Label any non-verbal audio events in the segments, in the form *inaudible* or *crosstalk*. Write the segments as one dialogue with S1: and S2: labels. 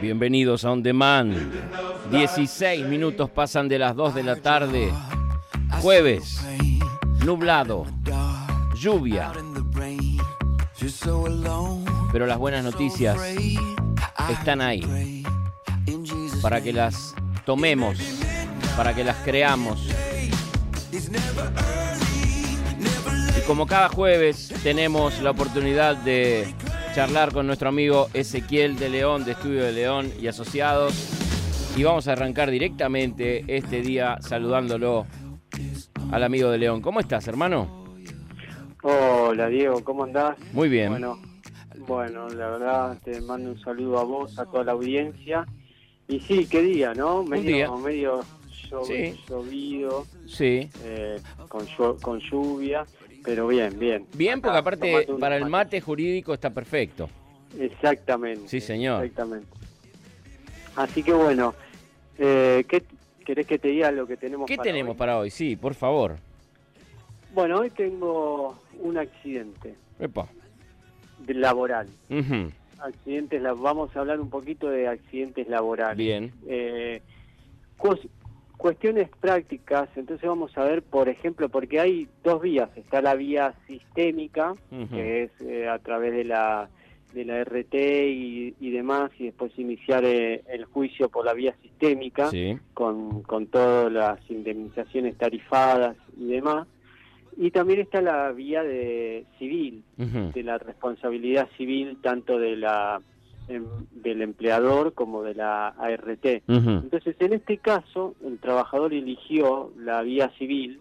S1: Bienvenidos a On Demand. 16 minutos pasan de las 2 de la tarde. Jueves. Nublado. Lluvia. Pero las buenas noticias están ahí. Para que las tomemos. Para que las creamos. Y como cada jueves tenemos la oportunidad de charlar con nuestro amigo Ezequiel de León, de Estudio de León y Asociados. Y vamos a arrancar directamente este día saludándolo al amigo de León. ¿Cómo estás, hermano?
S2: Hola, Diego, ¿cómo andás?
S1: Muy bien.
S2: Bueno, bueno, la verdad te mando un saludo a vos, a toda la audiencia. Y sí, qué día, ¿no? Medio,
S1: día.
S2: medio llovido,
S1: Sí.
S2: eh, con, con lluvia, pero bien, bien.
S1: Bien, porque aparte para el mate jurídico está perfecto.
S2: Exactamente.
S1: Sí, señor.
S2: Exactamente. Así que bueno, eh, ¿qué querés que te diga lo que tenemos
S1: ¿Qué
S2: para
S1: tenemos
S2: hoy?
S1: para hoy? Sí, por favor.
S2: Bueno, hoy tengo un accidente
S1: Epa.
S2: de- laboral. Accidentes, la- vamos a hablar un poquito de accidentes laborales.
S1: Bien.
S2: Eh, cuestiones prácticas, entonces vamos a ver, por ejemplo, porque hay dos vías. Está la vía sistémica, que es eh, a través de la de la RT y, y demás, y después iniciar eh, el juicio por la vía sistémica
S1: Sí.
S2: con, con todas las indemnizaciones tarifadas y demás. Y también está la vía de civil, de la responsabilidad civil tanto de la del empleador como de la ART. Entonces, en este caso, el trabajador eligió la vía civil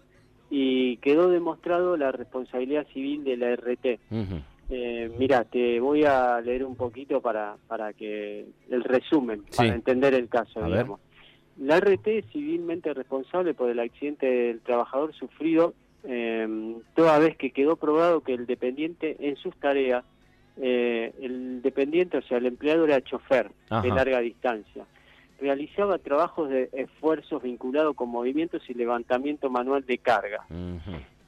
S2: y quedó demostrado la responsabilidad civil de la RT.
S1: Ujú.
S2: Eh, mira, te voy a leer un poquito para, para que el resumen,
S1: Sí.
S2: para entender el caso,
S1: A ver.
S2: digamos. La RT es civilmente responsable por el accidente del trabajador sufrido eh, toda vez que quedó probado que el dependiente en sus tareas, eh, el dependiente, o sea, el empleado era chofer de larga distancia. Realizaba trabajos de esfuerzos vinculados con movimientos y levantamiento manual de carga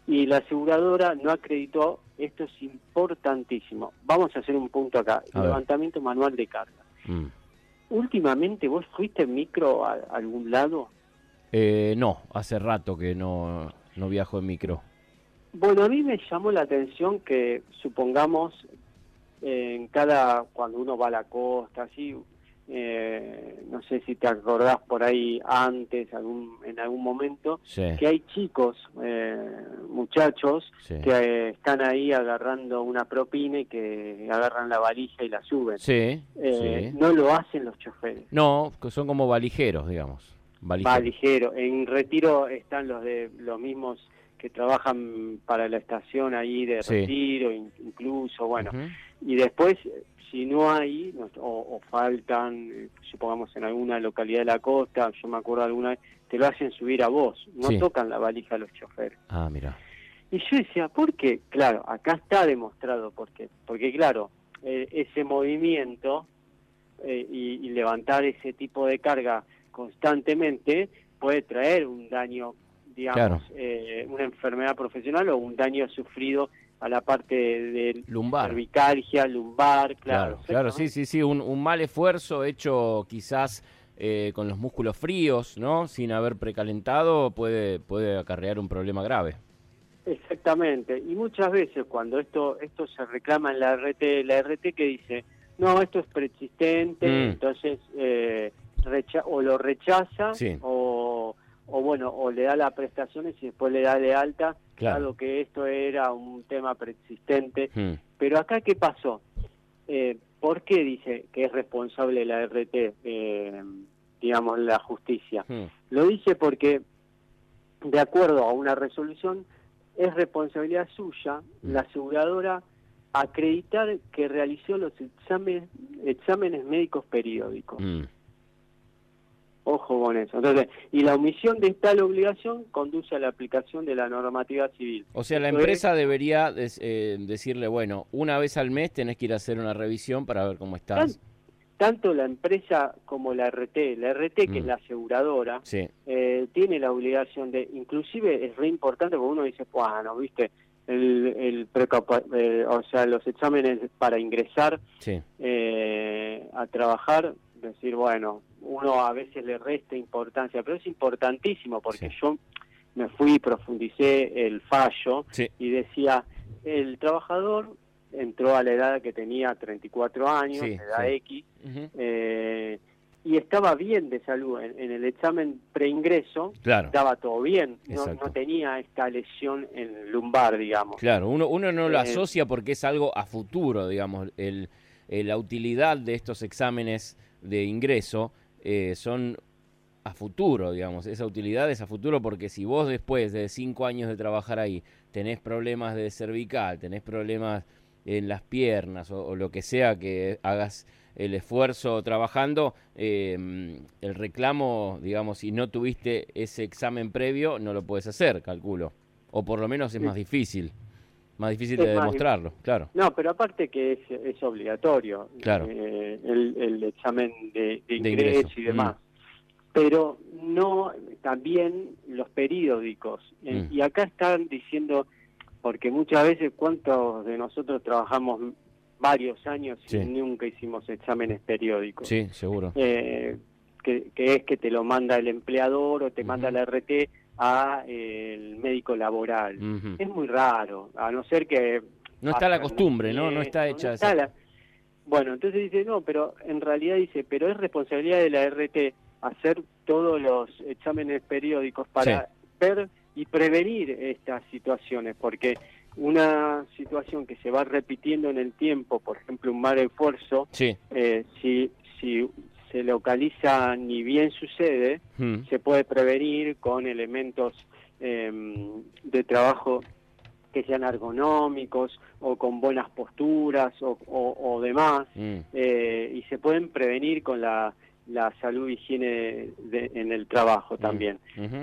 S2: y la aseguradora no acreditó, esto es importantísimo. Vamos a hacer un punto acá,
S1: A ver.
S2: levantamiento manual de carga.
S1: Mm.
S2: Últimamente vos fuiste en micro a, a algún lado.
S1: Eh, no, hace rato que no, no viajo en micro.
S2: Bueno, a mí me llamó la atención que supongamos en cada, cuando uno va a la costa, así, eh, no sé si te acordás por ahí antes, algún, en algún momento,
S1: Sí.
S2: que hay chicos, eh, muchachos,
S1: Sí.
S2: que eh, están ahí agarrando una propina y que agarran la valija y la suben.
S1: Sí,
S2: Eh. No lo hacen los choferes.
S1: No, son como valijeros, digamos.
S2: Va
S1: Valijeros.
S2: ligero. En retiro están los de los mismos que trabajan para la estación ahí de retiro, in- incluso, bueno. Y después, si no hay, no- o, o faltan, eh, supongamos en alguna localidad de la costa, yo me acuerdo alguna vez, te lo hacen subir a vos, no
S1: Sí.
S2: tocan la valija los choferes.
S1: Ah, mira.
S2: Y yo decía, ¿por qué? Claro, acá está demostrado por qué. Porque claro, eh, ese movimiento eh, y, y levantar ese tipo de carga constantemente puede traer un daño, digamos,
S1: Claro.
S2: eh, una enfermedad profesional o un daño sufrido a la parte de
S1: Lumbar.
S2: cervicalgia, lumbar,
S1: Claro,
S2: claro.
S1: claro, sí, sí, sí. Un, un mal esfuerzo hecho quizás eh, con los músculos fríos, ¿no? Sin haber precalentado, puede, puede acarrear un problema grave.
S2: Exactamente. Y muchas veces cuando esto esto se reclama en la RT, la RT que dice, no, esto es persistente,
S1: Mm.
S2: entonces eh, recha- o lo rechaza
S1: Sí.
S2: o, o bueno, o le da las prestaciones y después le da de alta,
S1: Claro.
S2: dado que esto era un tema persistente.
S1: Mm.
S2: Pero acá, ¿qué pasó? Eh, ¿Por qué dice que es responsable la RT, eh, digamos, la justicia?
S1: Mm.
S2: Lo dice porque, de acuerdo a una resolución, es responsabilidad suya
S1: Mm.
S2: la aseguradora acreditar que realizó los exámenes, exámenes médicos periódicos.
S1: Mm.
S2: Ojo con eso. Entonces, y la omisión de tal obligación conduce a la aplicación de la normativa civil.
S1: O sea, la empresa debería des- eh, decirle, bueno, una vez al mes tenés que ir a hacer una revisión para ver cómo estás.
S2: Tanto la empresa como la RT, la RT que
S1: Mm.
S2: es la aseguradora,
S1: Sí,
S2: eh, tiene la obligación de, inclusive es re importante porque uno dice, bueno, viste, el, el eh, o sea, los exámenes para ingresar
S1: sí.
S2: eh, a trabajar decir, bueno, uno a veces le resta importancia, pero es importantísimo porque yo me fui y profundicé el fallo y decía, el trabajador entró a la edad que tenía 34 años, edad X, eh, y estaba bien de salud. En, el examen preingreso estaba todo bien, no, tenía esta lesión en lumbar, digamos.
S1: Claro, uno, uno no lo eh, asocia porque es algo a futuro, digamos. El, la utilidad de estos exámenes de ingreso eh, son a futuro, digamos. Esa utilidad es a futuro porque si vos después de cinco años de trabajar ahí tenés problemas de cervical, tenés problemas en las piernas o, lo que sea que hagas el esfuerzo trabajando, em, el reclamo, digamos, si no tuviste ese examen previo, no lo puedes hacer, calculo. O por lo menos es más difícil. Más difícil de demostrarlo, claro.
S2: No, pero aparte que es, obligatorio
S1: claro.
S2: Eh, el, examen de, ingreso, y demás. Mm. Pero no, también los periódicos. Eh, mm. Y acá están diciendo porque muchas veces cuántos de nosotros trabajamos varios años y nunca hicimos exámenes periódicos.
S1: Sí, seguro.
S2: Eh, que, es que te lo manda el empleador o te manda la RT a eh, el médico laboral. Es muy raro, a no ser que...
S1: No está la costumbre, ¿no? No está hecha
S2: Bueno, entonces dice, no, pero en realidad dice, pero es responsabilidad de la RT hacer todos los exámenes periódicos para ver y prevenir estas situaciones, porque una situación que se va repitiendo en el tiempo, por ejemplo, un mal esfuerzo, eh, si, si se localiza ni bien sucede, hmm. se puede prevenir con elementos em, de trabajo que sean ergonómicos o con buenas posturas o, o, demás, hmm. eh, y se pueden prevenir con la la salud y higiene en el trabajo mm, también.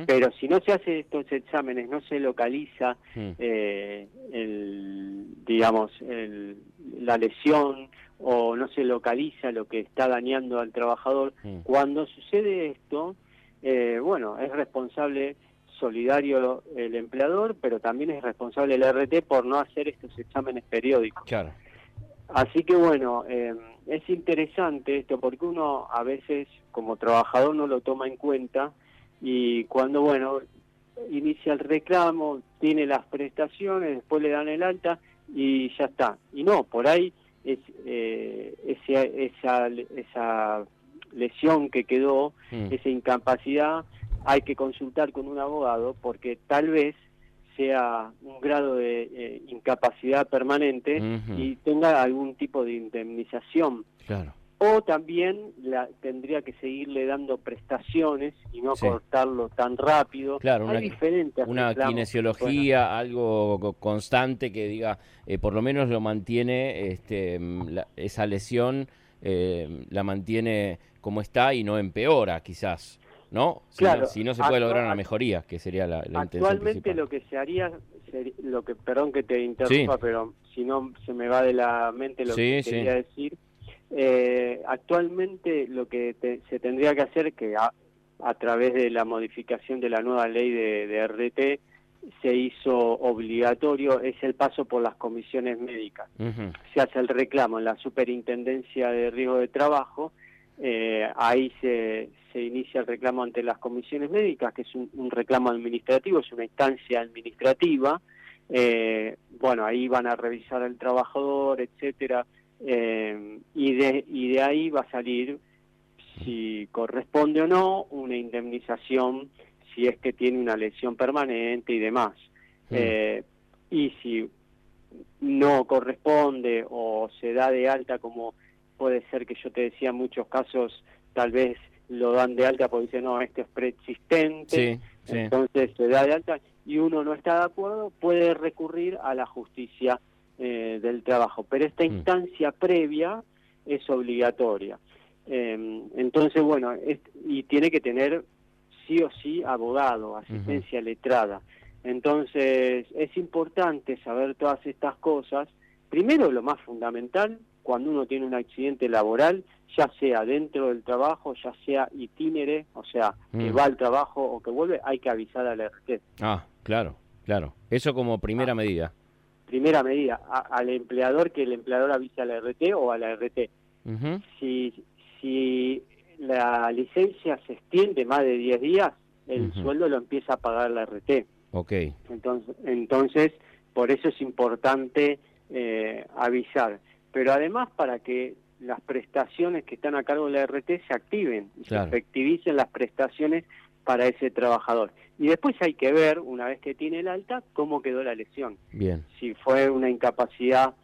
S2: Pero si no se hace estos exámenes, no se localiza, mm. eh, el, digamos, la lesión o no se localiza lo que está dañando al trabajador, mm. cuando sucede esto, eh, bueno, es responsable solidario el empleador, pero también es responsable el RT por no hacer estos exámenes periódicos.
S1: Claro.
S2: Así que bueno, eh, es interesante esto porque uno a veces como trabajador no lo toma en cuenta y cuando, bueno, inicia el reclamo, tiene las prestaciones, después le dan el alta y ya está. Y no, por ahí es, eh, esa, esa lesión que quedó, mm. esa incapacidad, hay que consultar con un abogado porque tal vez sea un grado de eh, incapacidad permanente y tenga algún tipo de indemnización.
S1: Claro.
S2: O también la, tendría que seguirle dando prestaciones y no cortarlo tan rápido.
S1: Claro, Hay una, una kinesiología, algo constante que diga, eh, por lo menos lo mantiene, este, esa lesión eh, la mantiene como está y no empeora quizás. ¿no? Si,
S2: claro,
S1: no, si no se puede lograr una mejoría, que sería la, la
S2: Actualmente lo que se haría, lo que, perdón que te interrumpa, pero si no se me va de la mente lo que quería decir, eh, actualmente lo que se tendría que hacer, que a, a, través de la modificación de la nueva ley de, de RT, se hizo obligatorio es el paso por las comisiones médicas. Se hace el reclamo en la Superintendencia de Riesgo de Trabajo eh, ahí se, se inicia el reclamo ante las comisiones médicas, que es un, reclamo administrativo, es una instancia administrativa. Eh, bueno, ahí van a revisar al trabajador, etcétera, eh, y, de, y de ahí va a salir si corresponde o no una indemnización si es que tiene una lesión permanente y demás. Mm. y si no corresponde o se da de alta como puede ser que yo te decía en muchos casos, tal vez lo dan de alta porque dicen, no, este es preexistente, entonces se da de alta y uno no está de acuerdo, puede recurrir a la justicia eh, del trabajo. Pero esta mm. instancia previa es obligatoria. Em, entonces, bueno, y tiene que tener sí o sí abogado, asistencia letrada. Entonces, es importante saber todas estas cosas. Primero, lo más fundamental, cuando uno tiene un accidente laboral, ya sea dentro del trabajo, ya sea itinere, o sea, que mm. va al trabajo o que vuelve, hay que avisar al RT.
S1: Ah, claro, claro. Eso como primera ah. medida.
S2: Primera medida, al empleador que el empleador avise al RT o a la RT. Si, si la licencia se extiende más de 10 días, el sueldo lo empieza a pagar la RT.
S1: Ok.
S2: Entonces, entonces por eso es importante eh, avisar. Pero además para que las prestaciones que están a cargo de la RT se activen y se efectivicen las prestaciones para ese trabajador. Y después hay que ver, una vez que tiene el alta, cómo quedó la lesión.
S1: Bien.
S2: Si fue una incapacidad,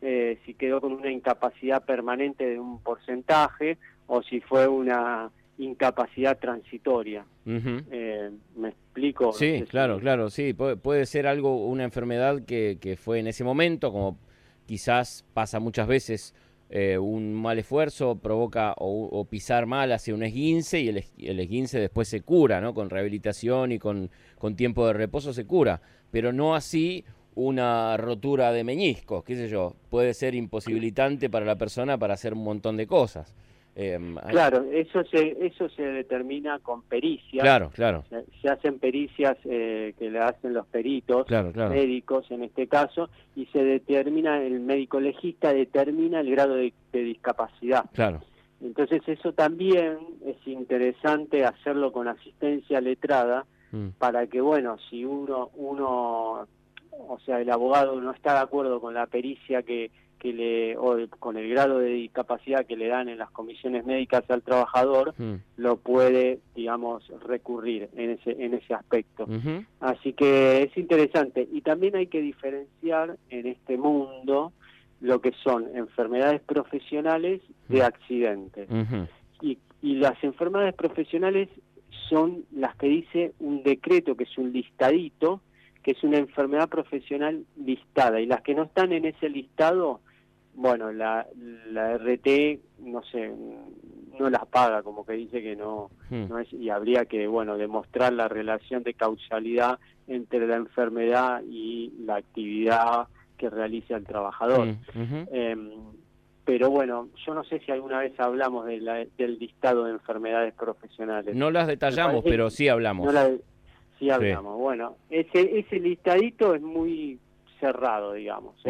S2: eh, si quedó con una incapacidad permanente de un porcentaje o si fue una incapacidad transitoria. Eh, ¿Me explico?
S1: Sí, claro, claro, sí. Puede, ser algo, una enfermedad que, que fue en ese momento, como quizás pasa muchas veces eh, un mal esfuerzo provoca o, pisar mal hacia un esguince y el, el, esguince después se cura, ¿no? Con rehabilitación y con, con tiempo de reposo se cura, pero no así una rotura de meñiscos, qué sé yo, puede ser imposibilitante para la persona para hacer un montón de cosas.
S2: Em, claro, eso se eso se determina con pericias.
S1: Claro, claro.
S2: Se, hacen pericias eh, que le hacen los peritos médicos en este caso y se determina el médico legista determina el grado de, discapacidad.
S1: Claro.
S2: Entonces eso también es interesante hacerlo con asistencia letrada mm. para que bueno si uno uno o sea el abogado no está de acuerdo con la pericia que que le o con el grado de discapacidad que le dan en las comisiones médicas al trabajador hmm. lo puede digamos recurrir en ese en ese aspecto. Así que es interesante. Y también hay que diferenciar en este mundo lo que son enfermedades profesionales de hmm. accidentes y, y las enfermedades profesionales son las que dice un decreto que es un listadito que es una enfermedad profesional listada. Y las que no están en ese listado bueno, la, la RT, no sé, no las paga, como que dice que no, hmm. no es, y habría que, bueno, demostrar la relación de causalidad entre la enfermedad y la actividad que realiza el trabajador. Hmm, em, pero bueno, yo no sé si alguna vez hablamos de del listado de enfermedades profesionales.
S1: No las detallamos, pero sí hablamos.
S2: sí hablamos. Bueno, ese, ese listadito es muy cerrado, digamos.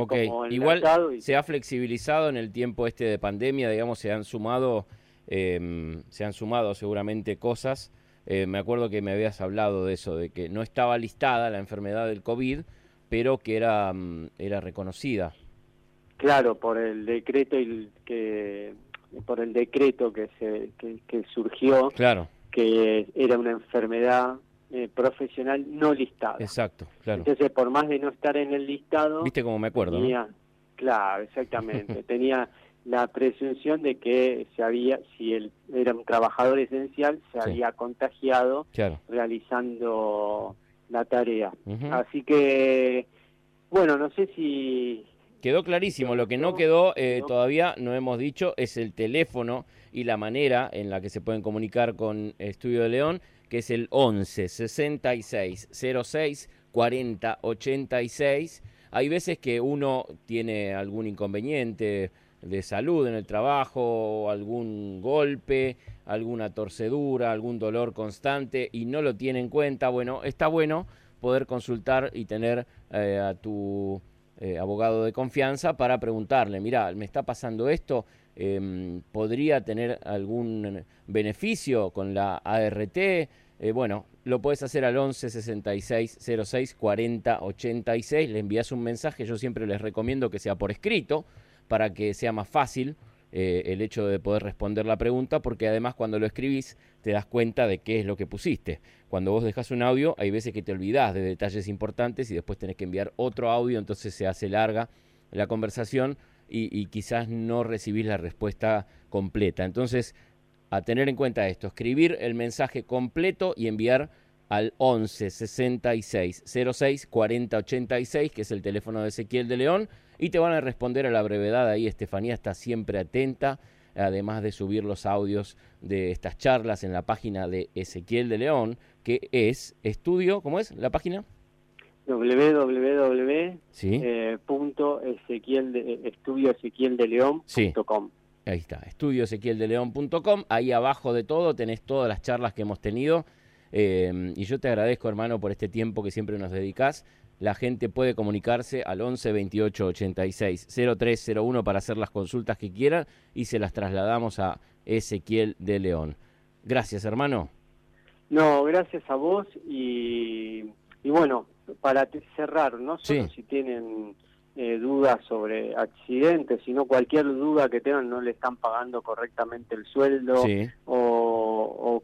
S1: Igual se ha flexibilizado en el tiempo este de pandemia, digamos, se han sumado, em, se han sumado seguramente cosas. Eh, me acuerdo que me habías hablado de eso, de que no estaba listada la enfermedad del COVID, pero que era, mm, era reconocida.
S2: Claro, por el decreto y que por el decreto que se que surgió,
S1: claro.
S2: que era una enfermedad eh, profesional no listado.
S1: Exacto, claro.
S2: Entonces, por más de no estar en el listado...
S1: Viste cómo me acuerdo,
S2: tenía, Claro, exactamente. *laughs* tenía la presunción de que se había, si él era un trabajador esencial, se había contagiado realizando la tarea. Así que, bueno, no sé si...
S1: Quedó clarísimo, lo que no quedó eh, todavía, no hemos dicho, es el teléfono y la manera en la que se pueden comunicar con Estudio de León que es el 11 66 06 40 86. Hay veces que uno tiene algún inconveniente de salud en el trabajo, algún golpe, alguna torcedura, algún dolor constante y no lo tiene en cuenta. Bueno, está bueno poder consultar y tener eh, a tu eh, abogado de confianza para preguntarle, mira, me está pasando esto, Em, podría tener algún beneficio con la ART. Eh, bueno, lo puedes hacer al 11 66 06 40 86. Le envías un mensaje. Yo siempre les recomiendo que sea por escrito para que sea más fácil eh, el hecho de poder responder la pregunta, porque además cuando lo escribís te das cuenta de qué es lo que pusiste. Cuando vos dejas un audio, hay veces que te olvidás de detalles importantes y después tenés que enviar otro audio, entonces se hace larga la conversación y, quizás no recibís la respuesta completa. Entonces, a tener en cuenta esto, escribir el mensaje completo y enviar al 11 66 06 40 86, que es el teléfono de Ezequiel de León, y te van a responder a la brevedad. Ahí Estefanía está siempre atenta, además de subir los audios de estas charlas en la página de Ezequiel de León, que es estudio, ¿cómo es la página?
S2: www.estudioezequieldeleón.com.
S1: Ahí está. Ahí abajo de todo tenés todas las charlas que hemos tenido. Eh, y yo te agradezco, hermano, por este tiempo que siempre nos dedicas la gente puede comunicarse al 11 28 86 0301 para hacer las consultas que quieran y se las trasladamos a Ezequiel de León. Gracias, hermano.
S2: No, gracias a vos y, bueno, para cerrar, no solo si tienen eh, dudas sobre accidentes, sino cualquier duda que tengan, no le están pagando correctamente el sueldo o,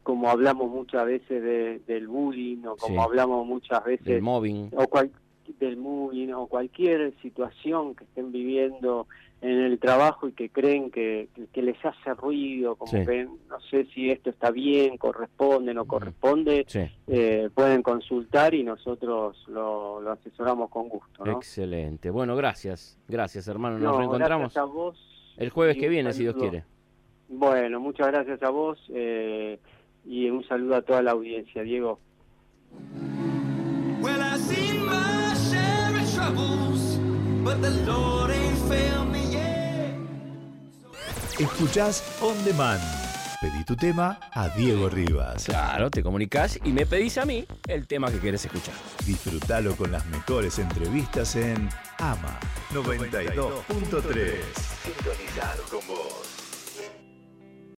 S2: como hablamos muchas veces del bullying o como hablamos muchas veces
S1: del mobbing
S2: o cual, del moving o cualquier situación que estén viviendo en el trabajo y que creen que, que les hace ruido, como que no sé si esto está bien, corresponde, no corresponde, eh, pueden consultar y nosotros lo, asesoramos con gusto.
S1: Excelente. Bueno, gracias. Gracias, hermano. Nos reencontramos
S2: a vos
S1: el jueves que viene, si Dios quiere.
S2: Bueno, muchas gracias a vos eh, y un saludo a toda la audiencia. Diego.
S3: Escuchás On Demand. Pedí tu tema a Diego Rivas.
S1: Claro, te comunicas y me pedís a mí el tema que quieres escuchar.
S3: Disfrútalo con las mejores entrevistas en AMA 92.3. Sintonizado con vos.